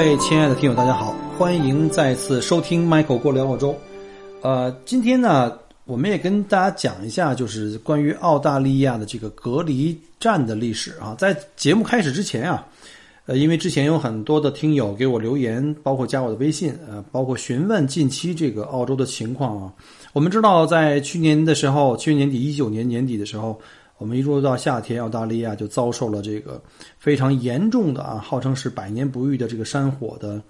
位亲爱的听友，大家好，欢迎再次收听 Michael 过聊澳洲。呃，今天呢，我们也跟大家讲一下，就是关于澳大利亚的这个隔离站的历史啊。在节目开始之前啊，呃，因为之前有很多的听友给我留言，包括加我的微信，呃，包括询问近期这个澳洲的情况啊。我们知道，在去年的时候，去年年底、一九年年底的时候。我们一入到夏天，澳大利亚就遭受了这个非常严重的啊，号称是百年不遇的这个山火的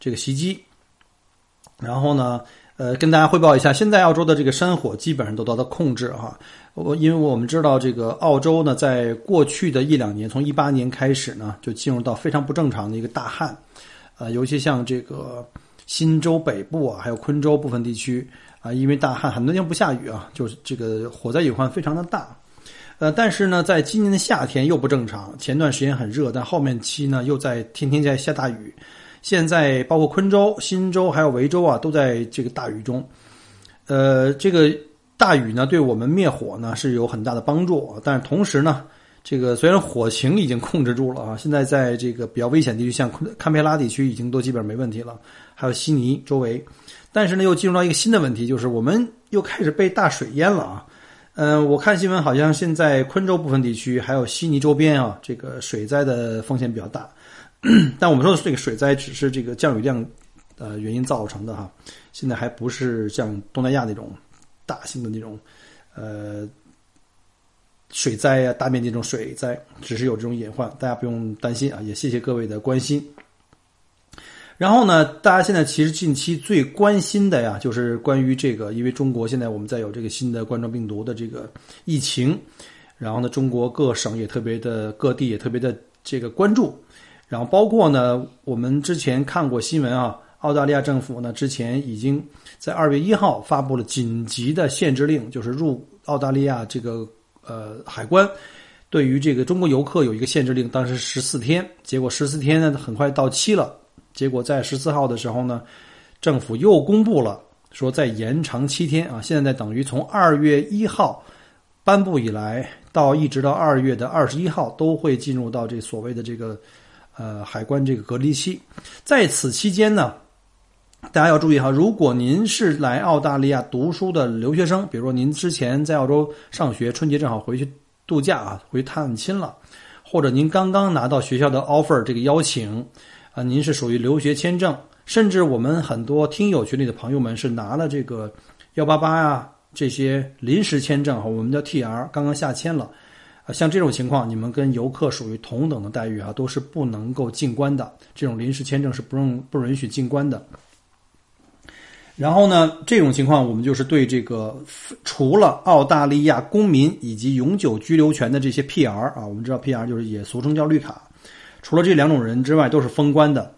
这个袭击。然后呢，呃，跟大家汇报一下，现在澳洲的这个山火基本上都得到控制哈。我因为我们知道这个澳洲呢，在过去的一两年，从一八年开始呢，就进入到非常不正常的一个大旱，呃，尤其像这个新州北部啊，还有昆州部分地区啊，因为大旱很多年不下雨啊，就是这个火灾隐患非常的大。呃，但是呢，在今年的夏天又不正常。前段时间很热，但后面期呢又在天天在下大雨。现在包括昆州、新州还有维州啊，都在这个大雨中。呃，这个大雨呢，对我们灭火呢是有很大的帮助。但是同时呢，这个虽然火情已经控制住了啊，现在在这个比较危险地区，像堪培拉地区已经都基本上没问题了，还有悉尼周围。但是呢，又进入到一个新的问题，就是我们又开始被大水淹了啊。嗯，我看新闻好像现在昆州部分地区还有悉尼周边啊，这个水灾的风险比较大。但我们说的这个水灾只是这个降雨量呃原因造成的哈，现在还不是像东南亚那种大型的那种呃水灾啊，大面积这种水灾，只是有这种隐患，大家不用担心啊。也谢谢各位的关心。然后呢，大家现在其实近期最关心的呀，就是关于这个，因为中国现在我们在有这个新的冠状病毒的这个疫情，然后呢，中国各省也特别的，各地也特别的这个关注，然后包括呢，我们之前看过新闻啊，澳大利亚政府呢之前已经在二月一号发布了紧急的限制令，就是入澳大利亚这个呃海关对于这个中国游客有一个限制令，当时十四天，结果十四天呢很快到期了。结果在十四号的时候呢，政府又公布了说再延长七天啊，现在等于从二月一号颁布以来到一直到二月的二十一号都会进入到这所谓的这个呃海关这个隔离期。在此期间呢，大家要注意哈，如果您是来澳大利亚读书的留学生，比如说您之前在澳洲上学，春节正好回去度假啊，回探亲了，或者您刚刚拿到学校的 offer 这个邀请。啊，您是属于留学签证，甚至我们很多听友群里的朋友们是拿了这个幺八八呀这些临时签证哈，我们叫 TR，刚刚下签了，啊，像这种情况，你们跟游客属于同等的待遇啊，都是不能够进关的，这种临时签证是不用不允许进关的。然后呢，这种情况我们就是对这个除了澳大利亚公民以及永久居留权的这些 PR 啊，我们知道 PR 就是也俗称叫绿卡。除了这两种人之外，都是封关的。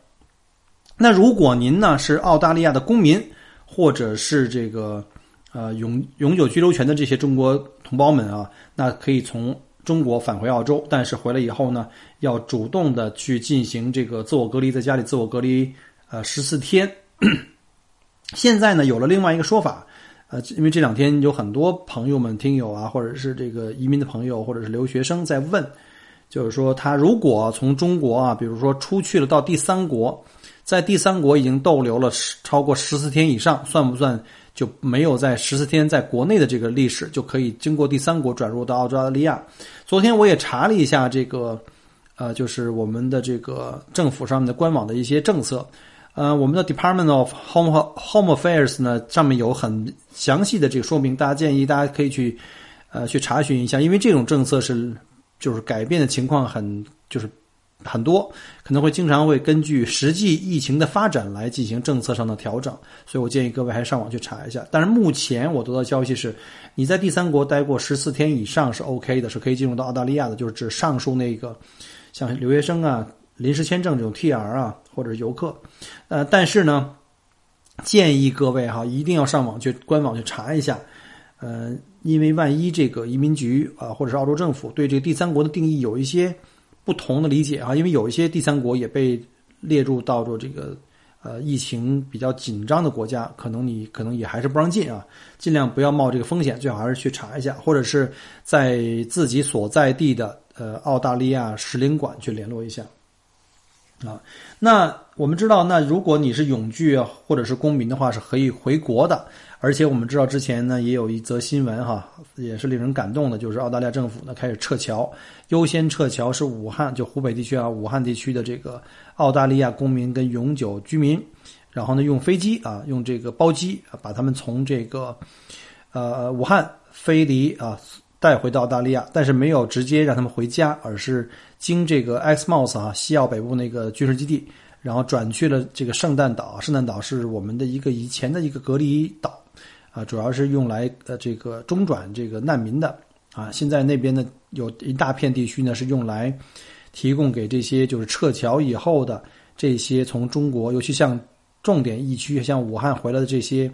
那如果您呢是澳大利亚的公民，或者是这个呃永永久居留权的这些中国同胞们啊，那可以从中国返回澳洲，但是回来以后呢，要主动的去进行这个自我隔离，在家里自我隔离呃十四天。现在呢有了另外一个说法，呃，因为这两天有很多朋友们、听友啊，或者是这个移民的朋友，或者是留学生在问。就是说，他如果从中国啊，比如说出去了到第三国，在第三国已经逗留了十超过十四天以上，算不算就没有在十四天在国内的这个历史，就可以经过第三国转入到澳大利亚？昨天我也查了一下这个，呃，就是我们的这个政府上面的官网的一些政策，呃，我们的 Department of Home Home Affairs 呢上面有很详细的这个说明，大家建议大家可以去，呃，去查询一下，因为这种政策是。就是改变的情况很就是很多，可能会经常会根据实际疫情的发展来进行政策上的调整，所以我建议各位还是上网去查一下。但是目前我得到消息是，你在第三国待过十四天以上是 OK 的，是可以进入到澳大利亚的，就是指上述那个像留学生啊，临时签证这种 T R 啊，或者是游客，呃，但是呢，建议各位哈一定要上网去官网去查一下，呃，因为万一这个移民局啊或者是澳洲政府对这个第三国的定义有一些不同的理解啊，因为有一些第三国也被列入到做这个。呃，疫情比较紧张的国家，可能你可能也还是不让进啊，尽量不要冒这个风险，最好还是去查一下，或者是在自己所在地的呃澳大利亚使领馆去联络一下啊。那我们知道，那如果你是永居啊，或者是公民的话，是可以回国的。而且我们知道，之前呢也有一则新闻哈，也是令人感动的，就是澳大利亚政府呢开始撤侨，优先撤侨是武汉，就湖北地区啊，武汉地区的这个澳大利亚公民跟永久居民，然后呢用飞机啊，用这个包机，把他们从这个呃武汉飞离啊，带回到澳大利亚，但是没有直接让他们回家，而是经这个 Exmouth 啊西澳北部那个军事基地，然后转去了这个圣诞岛，圣诞岛是我们的一个以前的一个隔离岛。啊，主要是用来呃这个中转这个难民的啊。现在那边呢有一大片地区呢是用来提供给这些就是撤侨以后的这些从中国，尤其像重点疫区像武汉回来的这些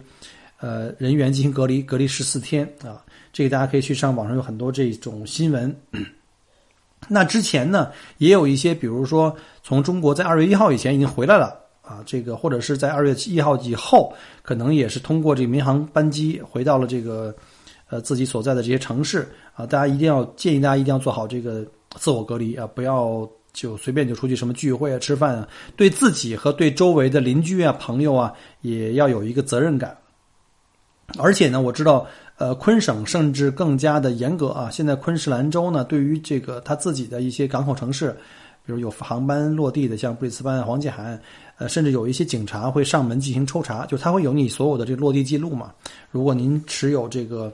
呃人员进行隔离，隔离十四天啊。这个大家可以去上网上有很多这种新闻。那之前呢也有一些，比如说从中国在二月一号以前已经回来了。啊，这个或者是在二月一号以后，可能也是通过这个民航班机回到了这个，呃，自己所在的这些城市啊。大家一定要建议大家一定要做好这个自我隔离啊，不要就随便就出去什么聚会啊、吃饭啊，对自己和对周围的邻居啊、朋友啊，也要有一个责任感。而且呢，我知道，呃，昆省甚至更加的严格啊。现在昆士兰州呢，对于这个他自己的一些港口城市，比如有航班落地的，像布里斯班、黄金海岸。呃，甚至有一些警察会上门进行抽查，就他会有你所有的这个落地记录嘛。如果您持有这个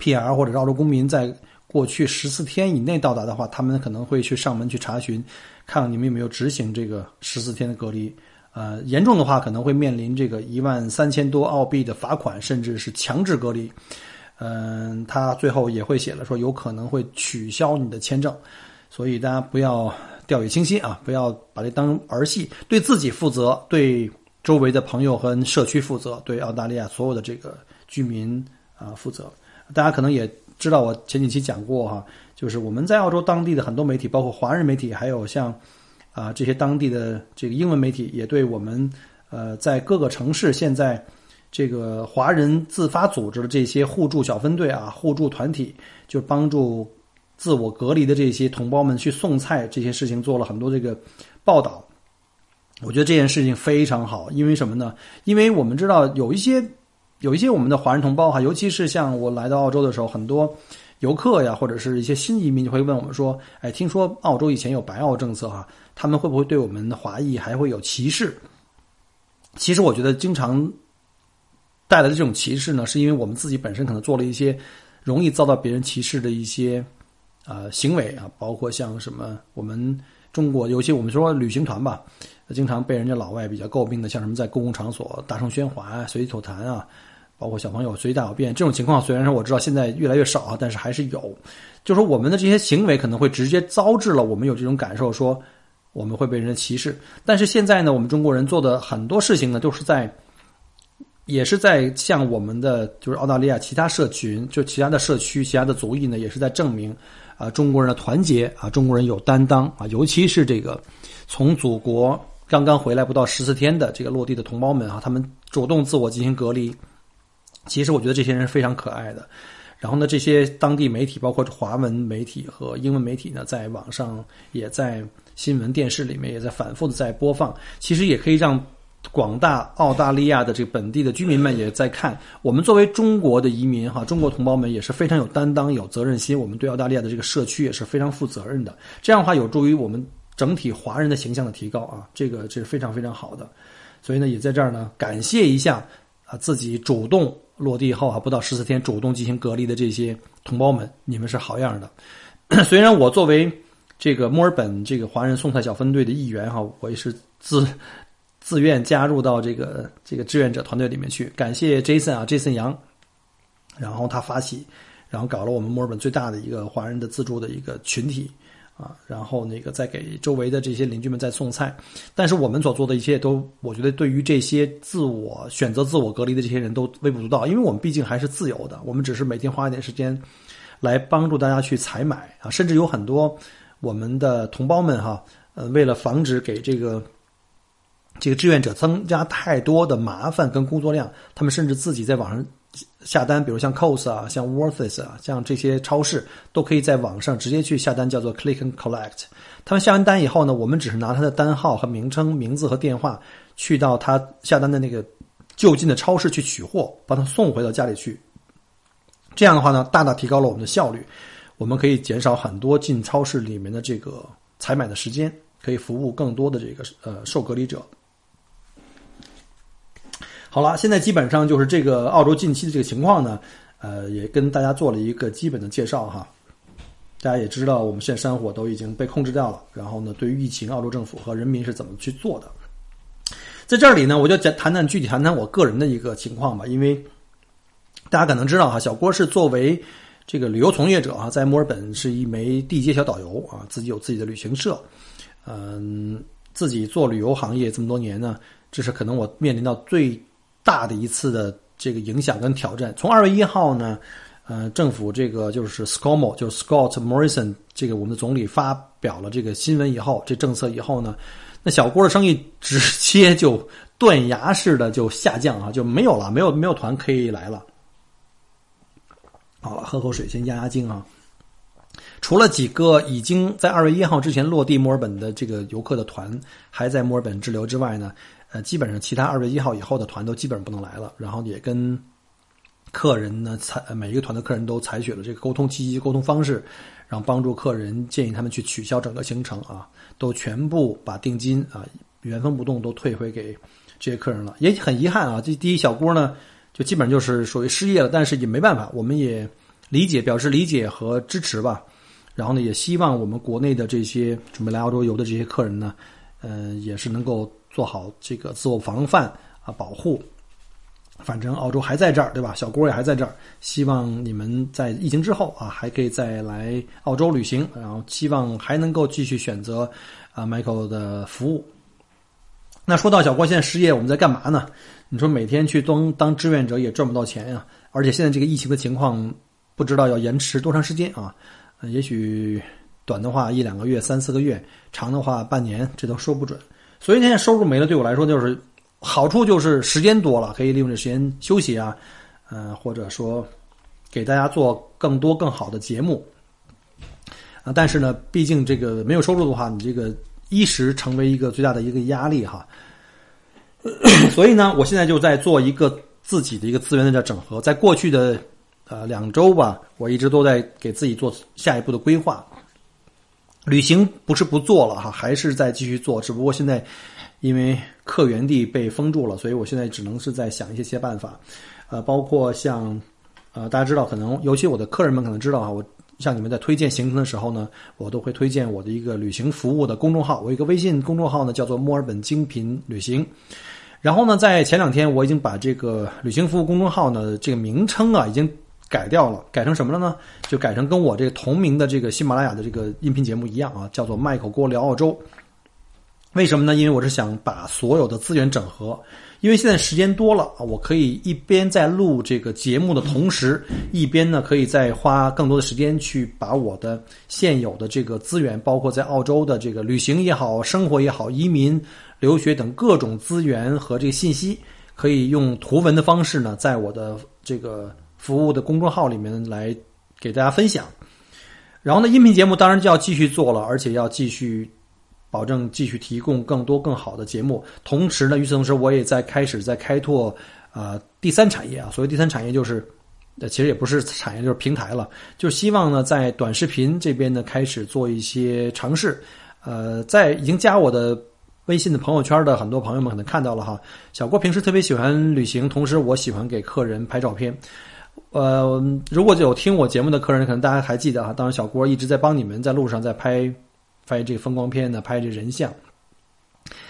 PR 或者澳洲公民，在过去十四天以内到达的话，他们可能会去上门去查询，看看你们有没有执行这个十四天的隔离。呃，严重的话可能会面临这个一万三千多澳币的罚款，甚至是强制隔离。嗯，他最后也会写了说，有可能会取消你的签证，所以大家不要。掉以轻心啊！不要把这当儿戏，对自己负责，对周围的朋友和社区负责，对澳大利亚所有的这个居民啊负责。大家可能也知道，我前几期讲过哈，就是我们在澳洲当地的很多媒体，包括华人媒体，还有像啊这些当地的这个英文媒体，也对我们呃在各个城市现在这个华人自发组织的这些互助小分队啊、互助团体，就帮助。自我隔离的这些同胞们去送菜这些事情做了很多这个报道，我觉得这件事情非常好，因为什么呢？因为我们知道有一些有一些我们的华人同胞哈，尤其是像我来到澳洲的时候，很多游客呀或者是一些新移民就会问我们说：“哎，听说澳洲以前有白澳政策哈，他们会不会对我们的华裔还会有歧视？”其实我觉得经常带来的这种歧视呢，是因为我们自己本身可能做了一些容易遭到别人歧视的一些。呃，行为啊，包括像什么，我们中国，尤其我们说旅行团吧，经常被人家老外比较诟病的，像什么在公共场所大声喧哗、随地吐痰啊，包括小朋友随地大小便这种情况，虽然说我知道现在越来越少啊，但是还是有。就说我们的这些行为可能会直接招致了我们有这种感受，说我们会被人歧视。但是现在呢，我们中国人做的很多事情呢，都是在。也是在向我们的就是澳大利亚其他社群，就其他的社区、其他的族裔呢，也是在证明，啊，中国人的团结啊，中国人有担当啊，尤其是这个从祖国刚刚回来不到十四天的这个落地的同胞们啊，他们主动自我进行隔离。其实我觉得这些人是非常可爱的。然后呢，这些当地媒体，包括华文媒体和英文媒体呢，在网上也在新闻电视里面也在反复的在播放。其实也可以让。广大澳大利亚的这个本地的居民们也在看我们作为中国的移民哈，中国同胞们也是非常有担当、有责任心。我们对澳大利亚的这个社区也是非常负责任的。这样的话，有助于我们整体华人的形象的提高啊，这个这是非常非常好的。所以呢，也在这儿呢，感谢一下啊，自己主动落地后啊，不到十四天主动进行隔离的这些同胞们，你们是好样的。虽然我作为这个墨尔本这个华人送菜小分队的一员哈，我也是自。自愿加入到这个这个志愿者团队里面去，感谢 Jason 啊，Jason 杨，然后他发起，然后搞了我们墨尔本最大的一个华人的自助的一个群体，啊，然后那个再给周围的这些邻居们再送菜。但是我们所做的一切都，我觉得对于这些自我选择自我隔离的这些人都微不足道，因为我们毕竟还是自由的，我们只是每天花一点时间来帮助大家去采买啊，甚至有很多我们的同胞们哈，呃，为了防止给这个。这个志愿者增加太多的麻烦跟工作量，他们甚至自己在网上下单，比如像 Cos 啊、像 Worthless 啊，像这些超市都可以在网上直接去下单，叫做 Click and Collect。他们下完单以后呢，我们只是拿他的单号和名称、名字和电话，去到他下单的那个就近的超市去取货，把他送回到家里去。这样的话呢，大大提高了我们的效率，我们可以减少很多进超市里面的这个采买的时间，可以服务更多的这个呃受隔离者。好了，现在基本上就是这个澳洲近期的这个情况呢，呃，也跟大家做了一个基本的介绍哈。大家也知道，我们现在山火都已经被控制掉了。然后呢，对于疫情，澳洲政府和人民是怎么去做的？在这里呢，我就讲谈谈具体谈谈我个人的一个情况吧。因为大家可能知道哈，小郭是作为这个旅游从业者啊，在墨尔本是一枚地接小导游啊，自己有自己的旅行社，嗯，自己做旅游行业这么多年呢，这是可能我面临到最。大的一次的这个影响跟挑战，从二月一号呢，呃，政府这个就是 ScoMo，就是 Scott Morrison 这个我们的总理发表了这个新闻以后，这政策以后呢，那小郭的生意直接就断崖式的就下降啊，就没有了，没有没有团可以来了。好了，喝口水先压压惊啊。除了几个已经在二月一号之前落地墨尔本的这个游客的团还在墨尔本滞留之外呢。呃，基本上其他二月一号以后的团都基本上不能来了，然后也跟客人呢采每一个团的客人都采取了这个沟通积极沟通方式，然后帮助客人建议他们去取消整个行程啊，都全部把定金啊原封不动都退回给这些客人了。也很遗憾啊，这第一小锅呢就基本上就是属于失业了，但是也没办法，我们也理解表示理解和支持吧。然后呢，也希望我们国内的这些准备来澳洲游的这些客人呢，嗯，也是能够。做好这个自我防范啊，保护。反正澳洲还在这儿，对吧？小郭也还在这儿。希望你们在疫情之后啊，还可以再来澳洲旅行。然后希望还能够继续选择啊，Michael 的服务。那说到小郭现在失业，我们在干嘛呢？你说每天去当当志愿者也赚不到钱呀。而且现在这个疫情的情况，不知道要延迟多长时间啊？也许短的话一两个月、三四个月，长的话半年，这都说不准。所以现在收入没了，对我来说就是好处，就是时间多了，可以利用这时间休息啊，嗯，或者说给大家做更多更好的节目啊。但是呢，毕竟这个没有收入的话，你这个衣食成为一个最大的一个压力哈。所以呢，我现在就在做一个自己的一个资源的整合。在过去的呃两周吧，我一直都在给自己做下一步的规划。旅行不是不做了哈，还是在继续做，只不过现在因为客源地被封住了，所以我现在只能是在想一些些办法，呃，包括像呃，大家知道，可能尤其我的客人们可能知道啊，我向你们在推荐行程的时候呢，我都会推荐我的一个旅行服务的公众号，我一个微信公众号呢叫做墨尔本精品旅行，然后呢，在前两天我已经把这个旅行服务公众号呢这个名称啊已经。改掉了，改成什么了呢？就改成跟我这个同名的这个喜马拉雅的这个音频节目一样啊，叫做麦口锅聊澳洲。为什么呢？因为我是想把所有的资源整合，因为现在时间多了啊，我可以一边在录这个节目的同时，一边呢可以再花更多的时间去把我的现有的这个资源，包括在澳洲的这个旅行也好、生活也好、移民、留学等各种资源和这个信息，可以用图文的方式呢，在我的这个。服务的公众号里面来给大家分享，然后呢，音频节目当然就要继续做了，而且要继续保证继续提供更多更好的节目。同时呢，与此同时，我也在开始在开拓啊第三产业啊。所谓第三产业就是，呃，其实也不是产业，就是平台了。就希望呢，在短视频这边呢开始做一些尝试。呃，在已经加我的微信的朋友圈的很多朋友们可能看到了哈，小郭平时特别喜欢旅行，同时我喜欢给客人拍照片。呃，如果有听我节目的客人，可能大家还记得啊，当时小郭一直在帮你们在路上在拍，拍这个风光片呢，拍这人像，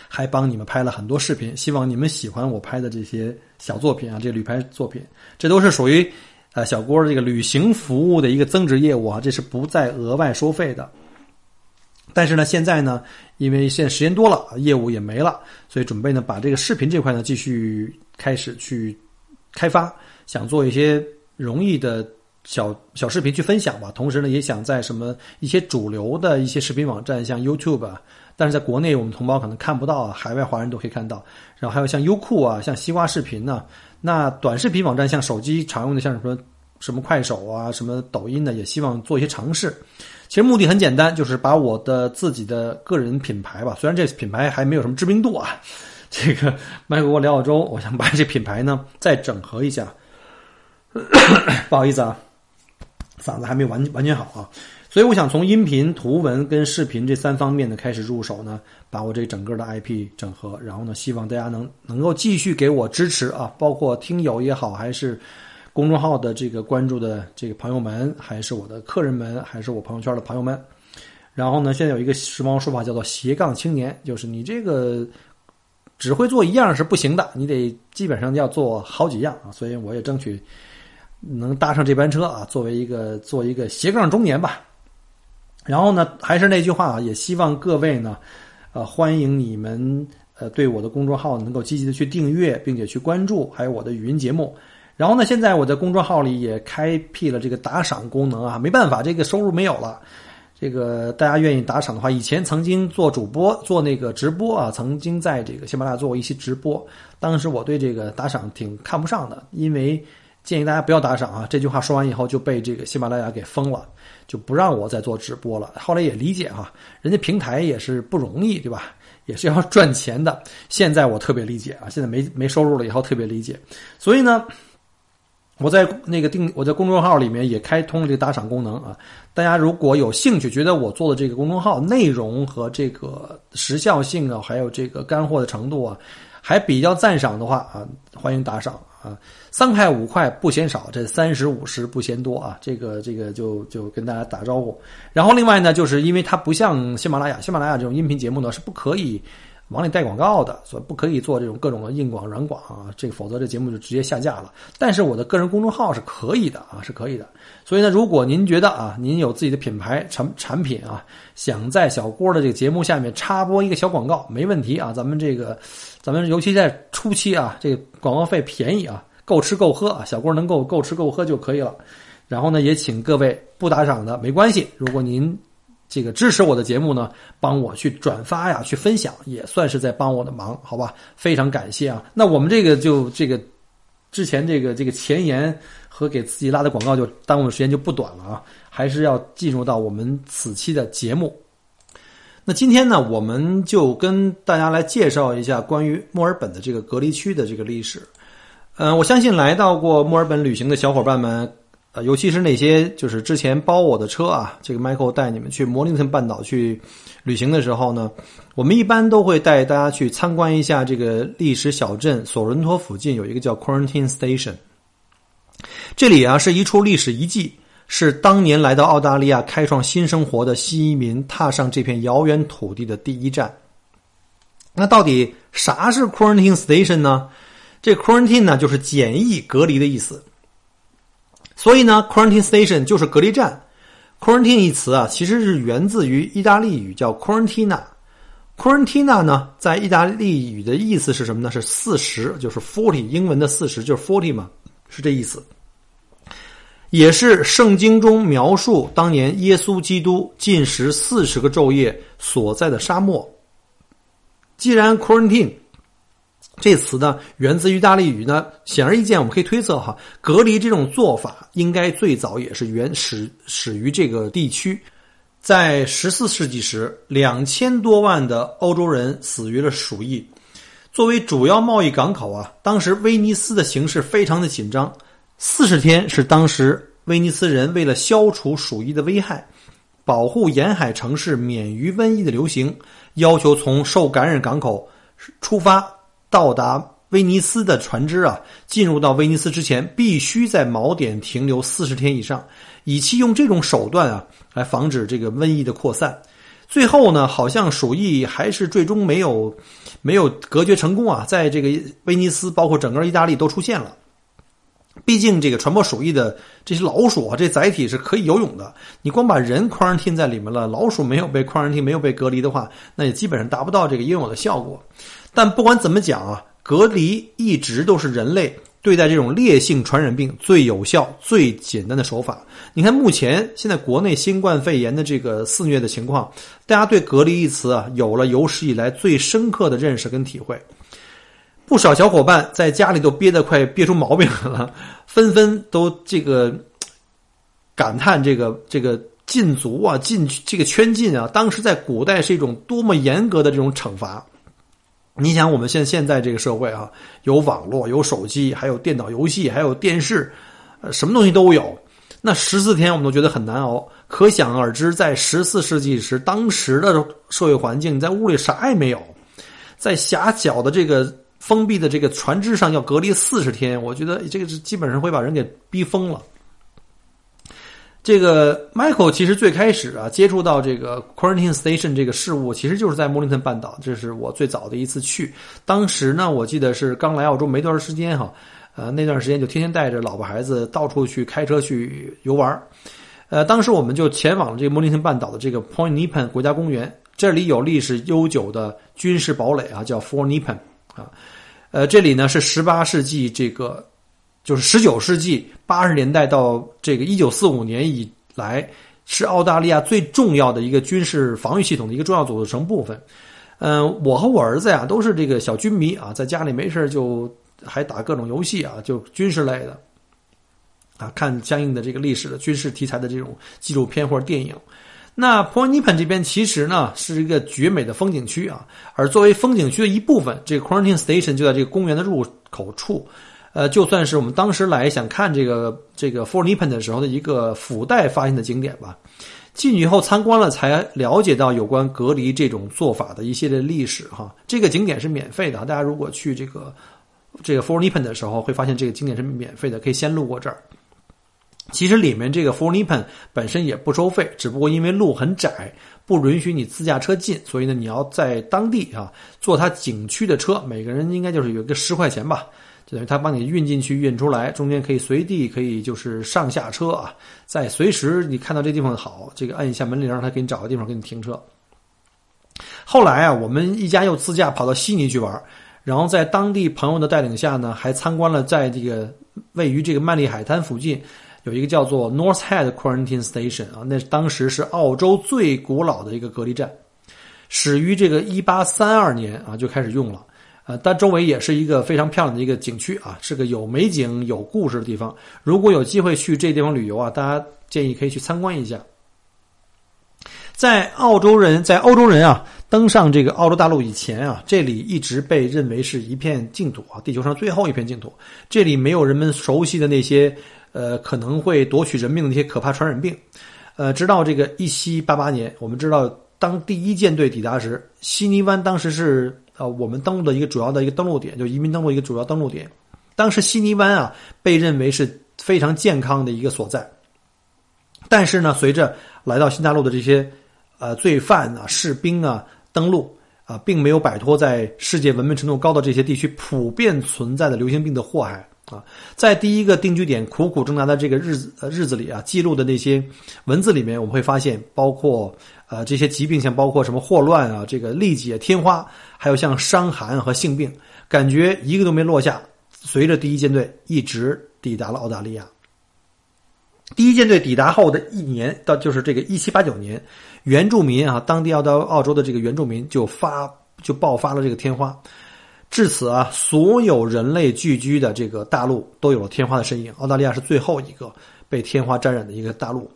还帮你们拍了很多视频。希望你们喜欢我拍的这些小作品啊，这旅拍作品，这都是属于呃小郭这个旅行服务的一个增值业务啊，这是不再额外收费的。但是呢，现在呢，因为现在时间多了，业务也没了，所以准备呢把这个视频这块呢继续开始去开发，想做一些容易的小小视频去分享吧。同时呢，也想在什么一些主流的一些视频网站，像 YouTube 啊，但是在国内我们同胞可能看不到啊，海外华人都可以看到。然后还有像优酷啊，像西瓜视频呢，那短视频网站像手机常用的像什么什么快手啊，什么抖音呢，也希望做一些尝试。其实目的很简单，就是把我的自己的个人品牌吧，虽然这品牌还没有什么知名度啊，这个麦克国聊澳洲，我想把这品牌呢再整合一下。不好意思啊，嗓子还没完完全好啊，所以我想从音频、图文跟视频这三方面呢开始入手呢，把我这整个的 IP 整合，然后呢，希望大家能能够继续给我支持啊，包括听友也好，还是。公众号的这个关注的这个朋友们，还是我的客人们，还是我朋友圈的朋友们。然后呢，现在有一个时髦说法叫做“斜杠青年”，就是你这个只会做一样是不行的，你得基本上要做好几样啊。所以我也争取能搭上这班车啊，作为一个做一个斜杠中年吧。然后呢，还是那句话啊，也希望各位呢，呃，欢迎你们呃对我的公众号能够积极的去订阅，并且去关注，还有我的语音节目。然后呢，现在我在公众号里也开辟了这个打赏功能啊，没办法，这个收入没有了。这个大家愿意打赏的话，以前曾经做主播做那个直播啊，曾经在这个喜马拉雅做过一些直播。当时我对这个打赏挺看不上的，因为建议大家不要打赏啊。这句话说完以后就被这个喜马拉雅给封了，就不让我再做直播了。后来也理解哈，人家平台也是不容易，对吧？也是要赚钱的。现在我特别理解啊，现在没没收入了以后特别理解，所以呢。我在那个定我在公众号里面也开通了这个打赏功能啊，大家如果有兴趣，觉得我做的这个公众号内容和这个时效性啊，还有这个干货的程度啊，还比较赞赏的话啊，欢迎打赏啊，三块五块不嫌少，这三十五十不嫌多啊，这个这个就就跟大家打招呼。然后另外呢，就是因为它不像喜马拉雅，喜马拉雅这种音频节目呢是不可以。往里带广告的，所以不可以做这种各种的硬广、软广啊，这个否则这节目就直接下架了。但是我的个人公众号是可以的啊，是可以的。所以呢，如果您觉得啊，您有自己的品牌产产品啊，想在小郭的这个节目下面插播一个小广告，没问题啊。咱们这个，咱们尤其在初期啊，这个广告费便宜啊，够吃够喝啊，小郭能够够吃够喝就可以了。然后呢，也请各位不打赏的没关系，如果您。这个支持我的节目呢，帮我去转发呀，去分享，也算是在帮我的忙，好吧？非常感谢啊！那我们这个就这个之前这个这个前言和给自己拉的广告就耽误的时间就不短了啊，还是要进入到我们此期的节目。那今天呢，我们就跟大家来介绍一下关于墨尔本的这个隔离区的这个历史。嗯，我相信来到过墨尔本旅行的小伙伴们。呃，尤其是那些就是之前包我的车啊，这个 Michael 带你们去摩林顿半岛去旅行的时候呢，我们一般都会带大家去参观一下这个历史小镇索伦托附近有一个叫 Quarantine Station，这里啊是一处历史遗迹，是当年来到澳大利亚开创新生活的新移民踏上这片遥远土地的第一站。那到底啥是 Quarantine Station 呢？这 Quarantine 呢就是简易隔离的意思。所以呢，quarantine station 就是隔离站。quarantine 一词啊，其实是源自于意大利语，叫 quarantina。quarantina 呢，在意大利语的意思是什么呢？是四十，就是 forty，英文的四十就是 forty 嘛，是这意思。也是圣经中描述当年耶稣基督禁食四十个昼夜所在的沙漠。既然 quarantine。这词呢，源自于意大利语呢，显而易见，我们可以推测哈，隔离这种做法应该最早也是原始始于这个地区。在十四世纪时，两千多万的欧洲人死于了鼠疫。作为主要贸易港口啊，当时威尼斯的形势非常的紧张。四十天是当时威尼斯人为了消除鼠疫的危害，保护沿海城市免于瘟疫的流行，要求从受感染港口出发。到达威尼斯的船只啊，进入到威尼斯之前，必须在锚点停留四十天以上，以期用这种手段啊，来防止这个瘟疫的扩散。最后呢，好像鼠疫还是最终没有没有隔绝成功啊，在这个威尼斯，包括整个意大利都出现了。毕竟这个传播鼠疫的这些老鼠啊，这载体是可以游泳的。你光把人 quarantine 在里面了，老鼠没有被 quarantine 没有被隔离的话，那也基本上达不到这个应有的效果。但不管怎么讲啊，隔离一直都是人类对待这种烈性传染病最有效、最简单的手法。你看，目前现在国内新冠肺炎的这个肆虐的情况，大家对“隔离”一词啊，有了有史以来最深刻的认识跟体会。不少小伙伴在家里都憋得快憋出毛病来了，纷纷都这个感叹这个这个禁足啊，禁这个圈禁啊，当时在古代是一种多么严格的这种惩罚。你想，我们现现在这个社会啊，有网络，有手机，还有电脑游戏，还有电视，呃，什么东西都有。那十四天我们都觉得很难熬，可想而知，在十四世纪时，当时的社会环境，在屋里啥也没有，在狭小的这个。封闭的这个船只上要隔离四十天，我觉得这个是基本上会把人给逼疯了。这个 Michael 其实最开始啊接触到这个 Quarantine Station 这个事物，其实就是在莫林顿半岛，这是我最早的一次去。当时呢，我记得是刚来澳洲没多长时间哈，呃，那段时间就天天带着老婆孩子到处去开车去游玩呃，当时我们就前往了这个莫林顿半岛的这个 Point Nepean 国家公园，这里有历史悠久的军事堡垒啊，叫 Fort Nepean。啊，呃，这里呢是十八世纪这个，就是十九世纪八十年代到这个一九四五年以来，是澳大利亚最重要的一个军事防御系统的一个重要组成部分。嗯，我和我儿子呀都是这个小军迷啊，在家里没事就还打各种游戏啊，就军事类的，啊，看相应的这个历史的军事题材的这种纪录片或者电影。那 Poneepen 这边其实呢是一个绝美的风景区啊，而作为风景区的一部分，这个 Quarantine Station 就在这个公园的入口处。呃，就算是我们当时来想看这个这个 Fort Nepean 的时候的一个附带发现的景点吧。进去以后参观了，才了解到有关隔离这种做法的一系列历史哈。这个景点是免费的，大家如果去这个这个 Fort Nepean 的时候，会发现这个景点是免费的，可以先路过这儿。其实里面这个 Fort Nepean 本身也不收费，只不过因为路很窄，不允许你自驾车进，所以呢，你要在当地啊坐它景区的车，每个人应该就是有个十块钱吧，就等于他帮你运进去、运出来，中间可以随地可以就是上下车啊，在随时你看到这地方好，这个按一下门铃，让他给你找个地方给你停车。后来啊，我们一家又自驾跑到悉尼去玩，然后在当地朋友的带领下呢，还参观了在这个位于这个曼丽海滩附近。有一个叫做 North Head Quarantine Station 啊，那当时是澳洲最古老的一个隔离站，始于这个1832年啊就开始用了，呃，但周围也是一个非常漂亮的一个景区啊，是个有美景有故事的地方。如果有机会去这地方旅游啊，大家建议可以去参观一下。在澳洲人在欧洲人啊登上这个澳洲大陆以前啊，这里一直被认为是一片净土啊，地球上最后一片净土。这里没有人们熟悉的那些。呃，可能会夺取人命的那些可怕传染病，呃，直到这个一七八八年，我们知道，当第一舰队抵达时，悉尼湾当时是呃我们登陆的一个主要的一个登陆点，就移民登陆一个主要登陆点。当时悉尼湾啊被认为是非常健康的一个所在，但是呢，随着来到新大陆的这些呃罪犯啊、士兵啊登陆啊，并没有摆脱在世界文明程度高的这些地区普遍存在的流行病的祸害。啊，在第一个定居点苦苦挣扎的这个日子日子里啊，记录的那些文字里面，我们会发现，包括呃这些疾病，像包括什么霍乱啊，这个痢疾、天花，还有像伤寒和性病，感觉一个都没落下。随着第一舰队一直抵达了澳大利亚，第一舰队抵达后的一年，到就是这个一七八九年，原住民啊，当地要到澳洲的这个原住民就发就爆发了这个天花。至此啊，所有人类聚居的这个大陆都有了天花的身影。澳大利亚是最后一个被天花沾染的一个大陆。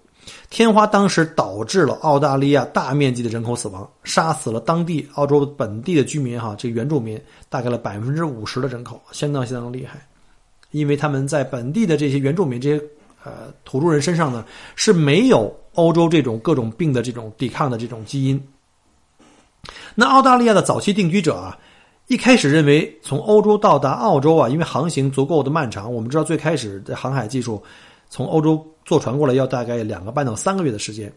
天花当时导致了澳大利亚大面积的人口死亡，杀死了当地澳洲本地的居民哈，这原住民大概了百分之五十的人口，相当相当厉害。因为他们在本地的这些原住民这些呃土著人身上呢是没有欧洲这种各种病的这种抵抗的这种基因。那澳大利亚的早期定居者啊。一开始认为从欧洲到达澳洲啊，因为航行足够的漫长。我们知道最开始的航海技术，从欧洲坐船过来要大概两个半到三个月的时间。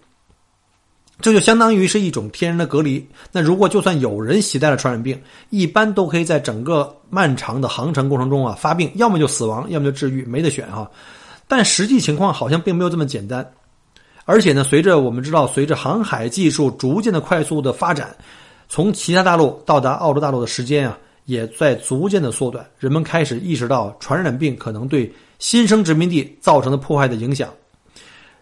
这就相当于是一种天然的隔离。那如果就算有人携带了传染病，一般都可以在整个漫长的航程过程中啊发病，要么就死亡，要么就治愈，没得选哈。但实际情况好像并没有这么简单。而且呢，随着我们知道，随着航海技术逐渐的快速的发展，从其他大陆到达澳洲大陆的时间啊，也在逐渐的缩短。人们开始意识到传染病可能对新生殖民地造成的破坏的影响。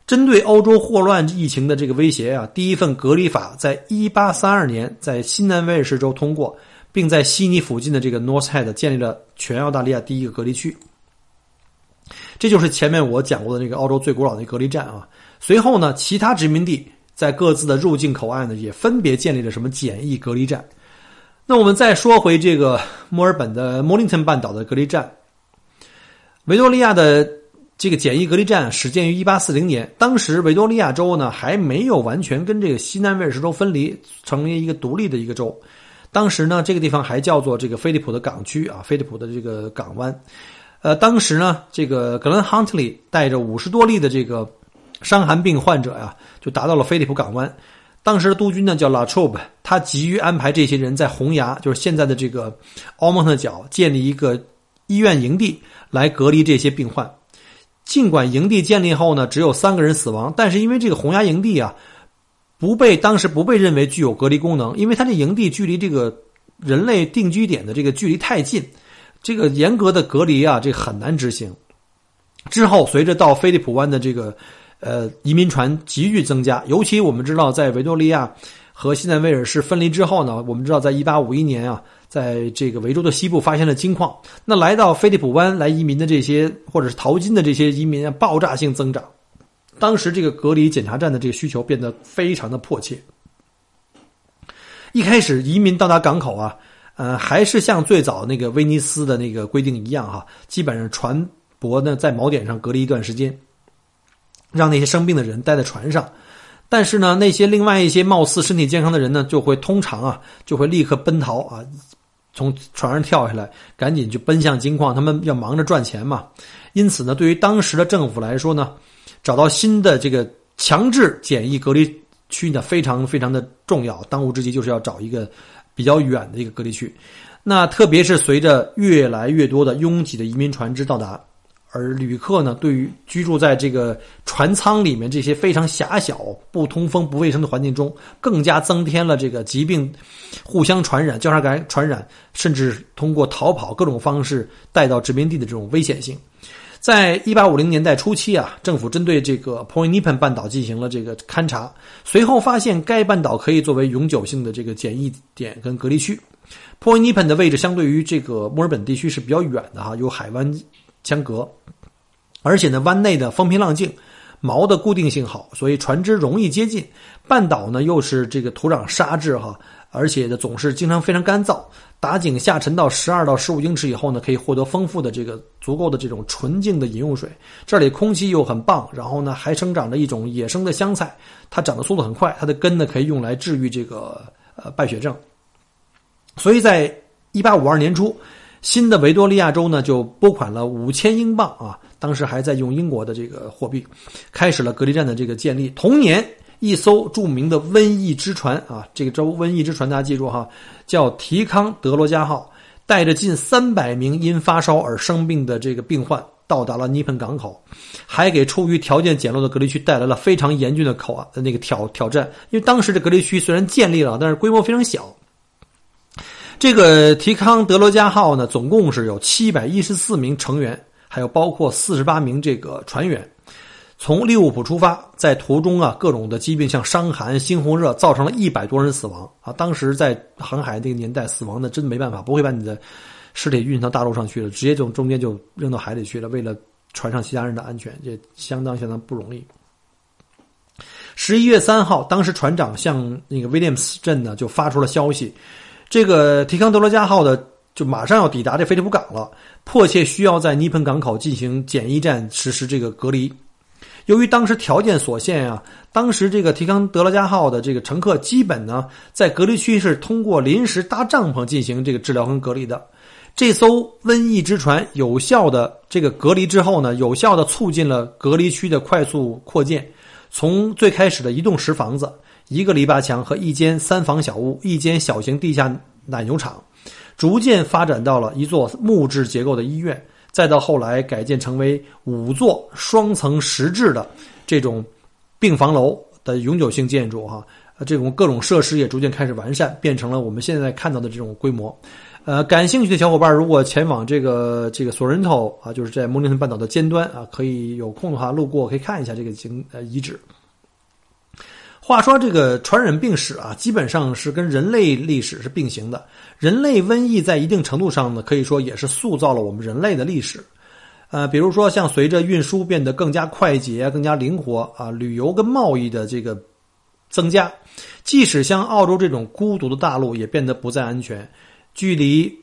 针对欧洲霍乱疫情的这个威胁啊，第一份隔离法在1832年在新南威尔士州通过，并在悉尼附近的这个 North Head 建立了全澳大利亚第一个隔离区。这就是前面我讲过的那个澳洲最古老的隔离站啊。随后呢，其他殖民地在各自的入境口岸呢，也分别建立了什么简易隔离站。那我们再说回这个墨尔本的莫林顿半岛的隔离站，维多利亚的。这个简易隔离站始建于1840年，当时维多利亚州呢还没有完全跟这个西南威尔士州分离，成为一个独立的一个州。当时呢，这个地方还叫做这个菲利普的港区啊，菲利普的这个港湾。呃，当时呢，这个格伦汉特利带着五十多例的这个伤寒病患者呀，就达到了菲利普港湾。当时的督军呢叫拉楚布，他急于安排这些人在洪崖，就是现在的这个奥蒙特角，建立一个医院营地来隔离这些病患。尽管营地建立后呢，只有三个人死亡，但是因为这个洪崖营地啊，不被当时不被认为具有隔离功能，因为它这营地距离这个人类定居点的这个距离太近，这个严格的隔离啊，这很难执行。之后，随着到菲利普湾的这个呃移民船急剧增加，尤其我们知道，在维多利亚和西南威尔士分离之后呢，我们知道，在一八五一年啊。在这个维州的西部发现了金矿，那来到菲利普湾来移民的这些或者是淘金的这些移民啊，爆炸性增长。当时这个隔离检查站的这个需求变得非常的迫切。一开始移民到达港口啊，呃，还是像最早那个威尼斯的那个规定一样哈，基本上船舶呢在锚点上隔离一段时间，让那些生病的人待在船上。但是呢，那些另外一些貌似身体健康的人呢，就会通常啊，就会立刻奔逃啊。从船上跳下来，赶紧就奔向金矿。他们要忙着赚钱嘛，因此呢，对于当时的政府来说呢，找到新的这个强制检疫隔离区呢，非常非常的重要。当务之急就是要找一个比较远的一个隔离区。那特别是随着越来越多的拥挤的移民船只到达。而旅客呢，对于居住在这个船舱里面这些非常狭小、不通风、不卫生的环境中，更加增添了这个疾病互相传染、交叉感染、传染，甚至通过逃跑各种方式带到殖民地的这种危险性。在一八五零年代初期啊，政府针对这个 Point Nepean 半岛进行了这个勘察，随后发现该半岛可以作为永久性的这个检疫点跟隔离区。Point Nepean 的位置相对于这个墨尔本地区是比较远的哈，有海湾。相隔，而且呢，湾内的风平浪静，锚的固定性好，所以船只容易接近。半岛呢又是这个土壤沙质哈，而且呢总是经常非常干燥。打井下沉到十二到十五英尺以后呢，可以获得丰富的这个足够的这种纯净的饮用水。这里空气又很棒，然后呢还生长着一种野生的香菜，它长的速度很快，它的根呢可以用来治愈这个呃败血症。所以在一八五二年初。新的维多利亚州呢，就拨款了五千英镑啊，当时还在用英国的这个货币，开始了隔离站的这个建立。同年，一艘著名的瘟疫之船啊，这个州瘟疫之船大家记住哈，叫提康德罗加号，带着近三百名因发烧而生病的这个病患，到达了尼盆港口，还给处于条件简陋的隔离区带来了非常严峻的口啊那个挑挑战。因为当时的隔离区虽然建立了，但是规模非常小。这个提康德罗加号呢，总共是有七百一十四名成员，还有包括四十八名这个船员，从利物浦出发，在途中啊，各种的疾病像伤寒、猩红热，造成了一百多人死亡啊。当时在航海那个年代，死亡的真没办法，不会把你的尸体运到大陆上去了，直接从中间就扔到海里去了。为了船上其他人的安全，也相当相当不容易。十一月三号，当时船长向那个威廉姆斯镇呢，就发出了消息。这个提康德罗加号的就马上要抵达这菲利普港了，迫切需要在尼盆港口进行检疫站实施这个隔离。由于当时条件所限啊，当时这个提康德罗加号的这个乘客基本呢在隔离区是通过临时搭帐篷进行这个治疗跟隔离的。这艘瘟疫之船有效的这个隔离之后呢，有效的促进了隔离区的快速扩建，从最开始的一栋石房子。一个篱笆墙和一间三房小屋，一间小型地下奶牛场，逐渐发展到了一座木质结构的医院，再到后来改建成为五座双层实质的这种病房楼的永久性建筑，哈，这种各种设施也逐渐开始完善，变成了我们现在看到的这种规模。呃，感兴趣的小伙伴如果前往这个这个索伦托啊，就是在蒙林顿半岛的尖端啊，可以有空的话路过可以看一下这个景呃遗址。话说这个传染病史啊，基本上是跟人类历史是并行的。人类瘟疫在一定程度上呢，可以说也是塑造了我们人类的历史。呃，比如说像随着运输变得更加快捷、更加灵活啊，旅游跟贸易的这个增加，即使像澳洲这种孤独的大陆也变得不再安全。距离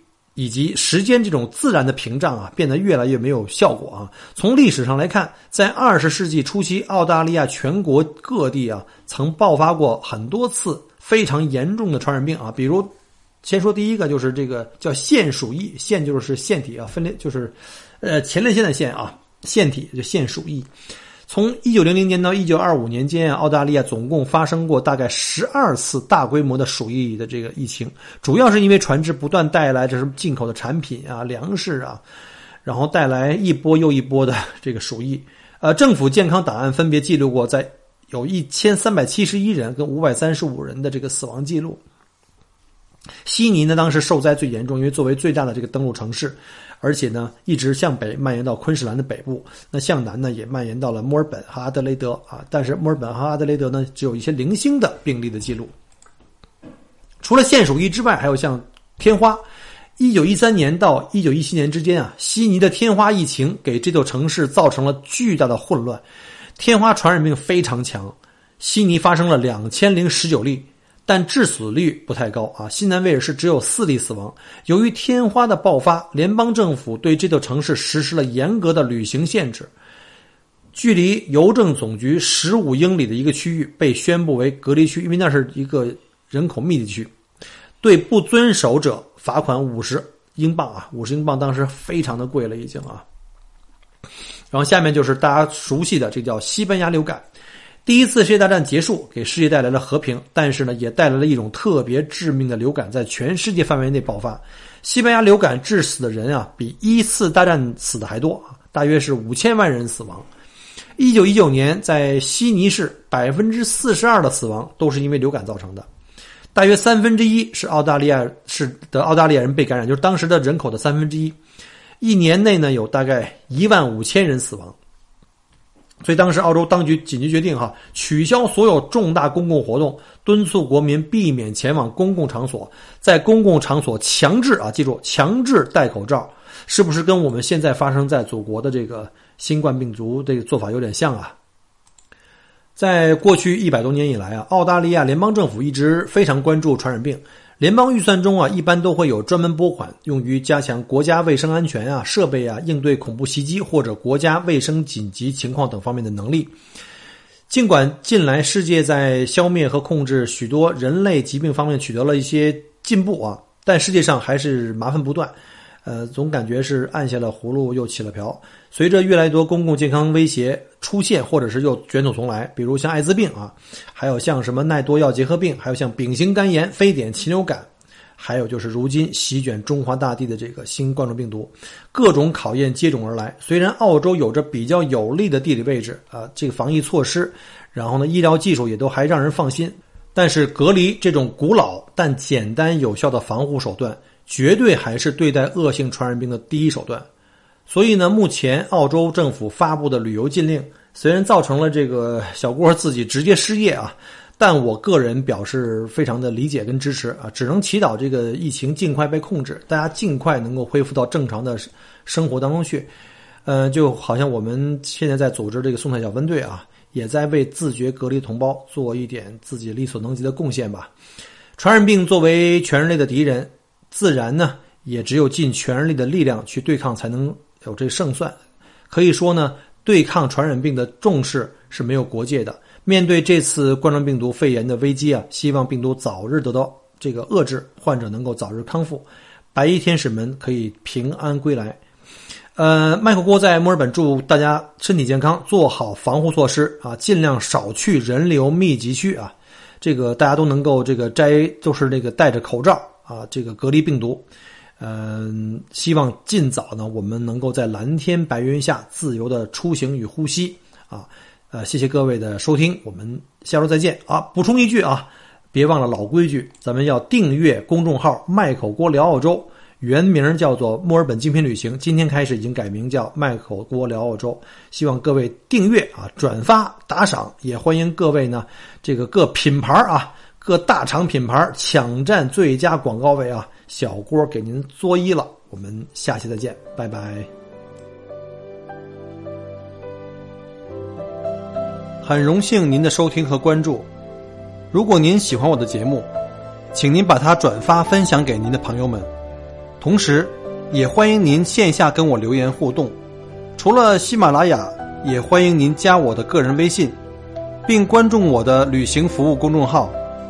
以及时间这种自然的屏障啊，变得越来越没有效果啊。从历史上来看，在二十世纪初期，澳大利亚全国各地啊，曾爆发过很多次非常严重的传染病啊。比如，先说第一个，就是这个叫腺鼠疫，腺就是腺体啊，分裂就是，呃，前列腺的腺啊，腺体就腺鼠疫。从一九零零年到一九二五年间，澳大利亚总共发生过大概十二次大规模的鼠疫的这个疫情，主要是因为船只不断带来这是进口的产品啊、粮食啊，然后带来一波又一波的这个鼠疫。呃，政府健康档案分别记录过，在有一千三百七十一人跟五百三十五人的这个死亡记录。悉尼呢，当时受灾最严重，因为作为最大的这个登陆城市。而且呢，一直向北蔓延到昆士兰的北部，那向南呢也蔓延到了墨尔本和阿德雷德啊。但是墨尔本和阿德雷德呢，只有一些零星的病例的记录。除了腺鼠疫之外，还有像天花。一九一三年到一九一七年之间啊，悉尼的天花疫情给这座城市造成了巨大的混乱，天花传染病非常强，悉尼发生了两千零十九例。但致死率不太高啊！西南威尔士只有四例死亡。由于天花的爆发，联邦政府对这座城市实施了严格的旅行限制，距离邮政总局十五英里的一个区域被宣布为隔离区，因为那是一个人口密集区。对不遵守者罚款五十英镑啊，五十英镑当时非常的贵了已经啊。然后下面就是大家熟悉的，这叫西班牙流感。第一次世界大战结束，给世界带来了和平，但是呢，也带来了一种特别致命的流感，在全世界范围内爆发。西班牙流感致死的人啊，比一次大战死的还多啊，大约是五千万人死亡。一九一九年，在悉尼市，百分之四十二的死亡都是因为流感造成的，大约三分之一是澳大利亚是的澳大利亚人被感染，就是当时的人口的三分之一。一年内呢，有大概一万五千人死亡。所以当时澳洲当局紧急决定，哈，取消所有重大公共活动，敦促国民避免前往公共场所，在公共场所强制啊，记住强制戴口罩，是不是跟我们现在发生在祖国的这个新冠病毒这个做法有点像啊？在过去一百多年以来啊，澳大利亚联邦政府一直非常关注传染病。联邦预算中啊，一般都会有专门拨款用于加强国家卫生安全啊、设备啊、应对恐怖袭击或者国家卫生紧急情况等方面的能力。尽管近来世界在消灭和控制许多人类疾病方面取得了一些进步啊，但世界上还是麻烦不断。呃，总感觉是按下了葫芦又起了瓢。随着越来越多公共健康威胁出现，或者是又卷土重来，比如像艾滋病啊，还有像什么耐多药结核病，还有像丙型肝炎、非典、禽流感，还有就是如今席卷中华大地的这个新冠状病毒，各种考验接踵而来。虽然澳洲有着比较有利的地理位置啊，这个防疫措施，然后呢，医疗技术也都还让人放心，但是隔离这种古老但简单有效的防护手段。绝对还是对待恶性传染病的第一手段，所以呢，目前澳洲政府发布的旅游禁令虽然造成了这个小郭自己直接失业啊，但我个人表示非常的理解跟支持啊，只能祈祷这个疫情尽快被控制，大家尽快能够恢复到正常的生活当中去。呃，就好像我们现在在组织这个送菜小分队啊，也在为自觉隔离同胞做一点自己力所能及的贡献吧。传染病作为全人类的敌人。自然呢，也只有尽全力的力量去对抗，才能有这胜算。可以说呢，对抗传染病的重视是没有国界的。面对这次冠状病毒肺炎的危机啊，希望病毒早日得到这个遏制，患者能够早日康复，白衣天使们可以平安归来。呃，麦克郭在墨尔本祝大家身体健康，做好防护措施啊，尽量少去人流密集区啊。这个大家都能够这个摘，就是这个戴着口罩啊，这个隔离病毒。嗯，希望尽早呢，我们能够在蓝天白云下自由的出行与呼吸啊。呃，谢谢各位的收听，我们下周再见啊。补充一句啊，别忘了老规矩，咱们要订阅公众号“麦口锅聊澳洲”。原名叫做墨尔本精品旅行，今天开始已经改名叫麦口锅聊澳洲。希望各位订阅啊、转发、打赏，也欢迎各位呢，这个各品牌啊、各大厂品牌抢占最佳广告位啊，小郭给您作揖了。我们下期再见，拜拜。很荣幸您的收听和关注。如果您喜欢我的节目，请您把它转发分享给您的朋友们。同时，也欢迎您线下跟我留言互动。除了喜马拉雅，也欢迎您加我的个人微信，并关注我的旅行服务公众号“